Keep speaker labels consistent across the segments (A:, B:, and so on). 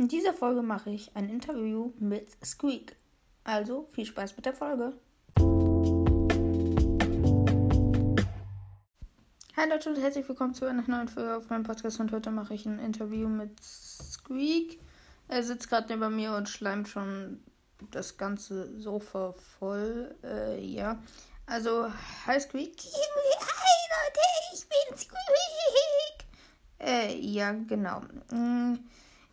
A: In dieser Folge mache ich ein Interview mit Squeak. Also viel Spaß mit der Folge. Hi Leute und herzlich willkommen zu einer neuen Folge auf meinem Podcast und heute mache ich ein Interview mit Squeak. Er sitzt gerade neben mir und schleimt schon das ganze Sofa voll. Äh, ja. Also, hi Squeak.
B: Hi Leute, ich bin Squeak.
A: Äh, ja, genau. Mm,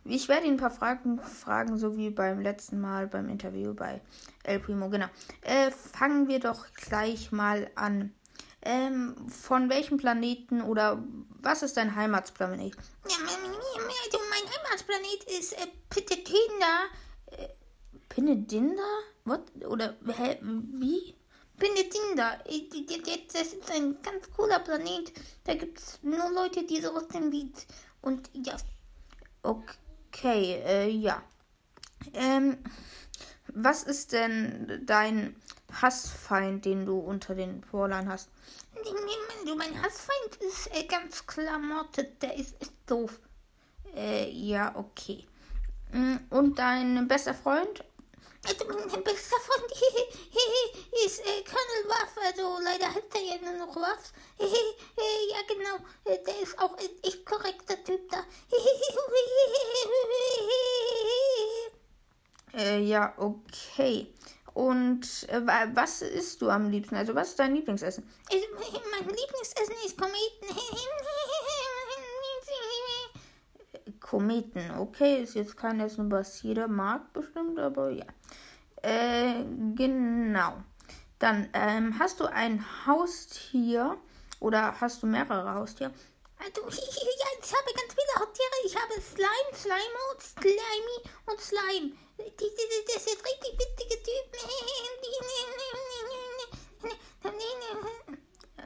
A: Ich werde ihn ein paar Fragen fragen, so wie beim letzten Mal beim Interview bei El Primo. Genau. Äh, fangen wir doch gleich mal an. Ähm, von welchem Planeten oder was ist dein Heimatsplanet?
B: Ja, Also mein Heimatplanet ist äh, Pitekina.
A: Pinedinda? What? Oder hä? Wie?
B: Pinedinda. Äh, Das ist ein ganz cooler Planet. Da gibt es nur Leute, die so aussehen wie. Und ja,
A: Okay, äh, ja. Ähm, was ist denn dein Hassfeind, den du unter den Brawlern hast?
B: du, mein Hassfeind ist äh, ganz klar Mortet. Der ist, ist doof.
A: Äh, ja, okay. Mm, Und dein bester Freund?
B: Also mein bester Freund ist äh, Colonel Waff. Also leider heißt er ja nur noch Waff. äh, ja genau, äh, der ist auch ein echt korrekter Typ da.
A: Äh, ja, okay. Und äh, wa- was isst du am liebsten? Also, was ist dein Lieblingsessen?
B: Also, mein Lieblingsessen ist Kometen.
A: Kometen, okay. Ist jetzt kein Essen, was jeder mag, bestimmt, aber ja. Äh, genau. Dann, ähm, hast du ein Haustier oder hast du mehrere Haustiere?
B: Also, ja, ich habe ganz viele Haustiere. Ich habe Slime, Slimo, Slimy und Slime. Das sind richtig witzige Typen.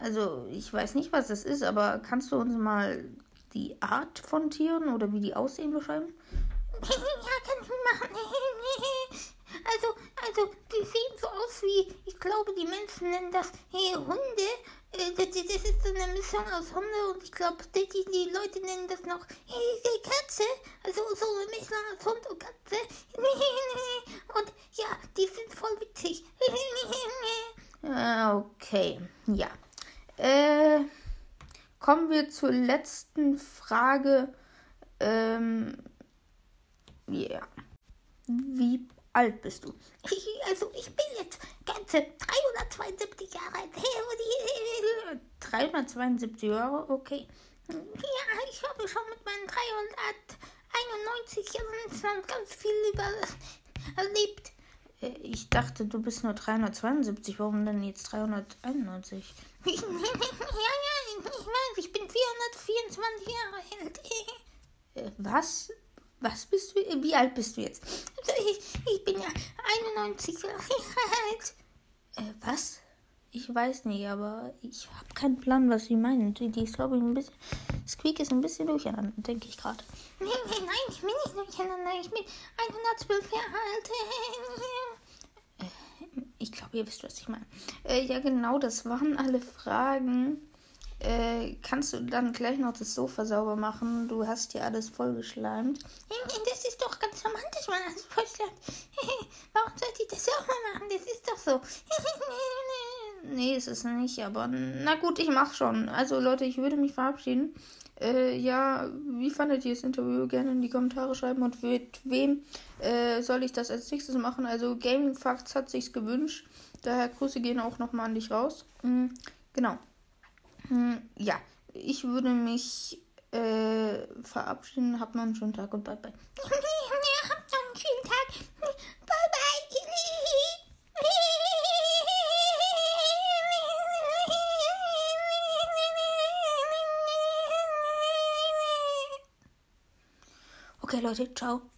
A: Also, ich weiß nicht, was das ist, aber kannst du uns mal die Art von Tieren oder wie die aussehen beschreiben?
B: Ja, kann ich machen. Also, also, die sehen so aus wie, ich glaube, die Menschen nennen das Hunde. Das, ist so eine Mischung aus Hunde und ich glaube, die, die, Leute nennen das noch Katze. Also so eine Mischung aus Hund und Katze. Und ja, die sind voll witzig.
A: Äh, okay, ja. Äh, kommen wir zur letzten Frage. Ähm, ja. Wie alt bist du?
B: Also, ich bin jetzt ganze 372 Jahre alt.
A: 372 Jahre, okay.
B: Ja, ich habe schon mit meinen 391 Jahren ganz viel erlebt.
A: Äh, Ich dachte, du bist nur 372. Warum denn jetzt 391?
B: ja, ja, ich weiß, ich bin 424 Jahre alt.
A: Äh, was? Was bist du? Wie alt bist du jetzt?
B: Ich, ich bin ja 91 Jahre alt.
A: Äh, was? Ich weiß nicht, aber ich habe keinen Plan, was sie meinen. Die, die ist, glaube ich, ein bisschen. Squeak ist ein bisschen durcheinander, denke ich gerade.
B: Nee, nee, nein, ich bin nicht durcheinander. Ich bin 112 Jahre alt.
A: Ich glaube, ihr wisst, was ich meine. Äh, ja, genau, das waren alle Fragen. Äh, kannst du dann gleich noch das Sofa sauber machen? Du hast hier alles vollgeschleimt.
B: Das ist doch ganz romantisch, man als Vorschlag. Warum sollte ich das auch mal machen? Das ist doch so.
A: Nee, ist es nicht, aber na gut, ich mach schon. Also Leute, ich würde mich verabschieden. Äh, ja, wie fandet ihr das Interview? Gerne in die Kommentare schreiben und mit wem äh, soll ich das als nächstes machen? Also Gaming Facts hat sich's gewünscht. Daher Grüße gehen auch nochmal an dich raus. Mm, genau. Mm, ja, ich würde mich äh, verabschieden. Habt noch einen schönen Tag und bye
B: bye. bye.
A: Okay, Leute, ciao.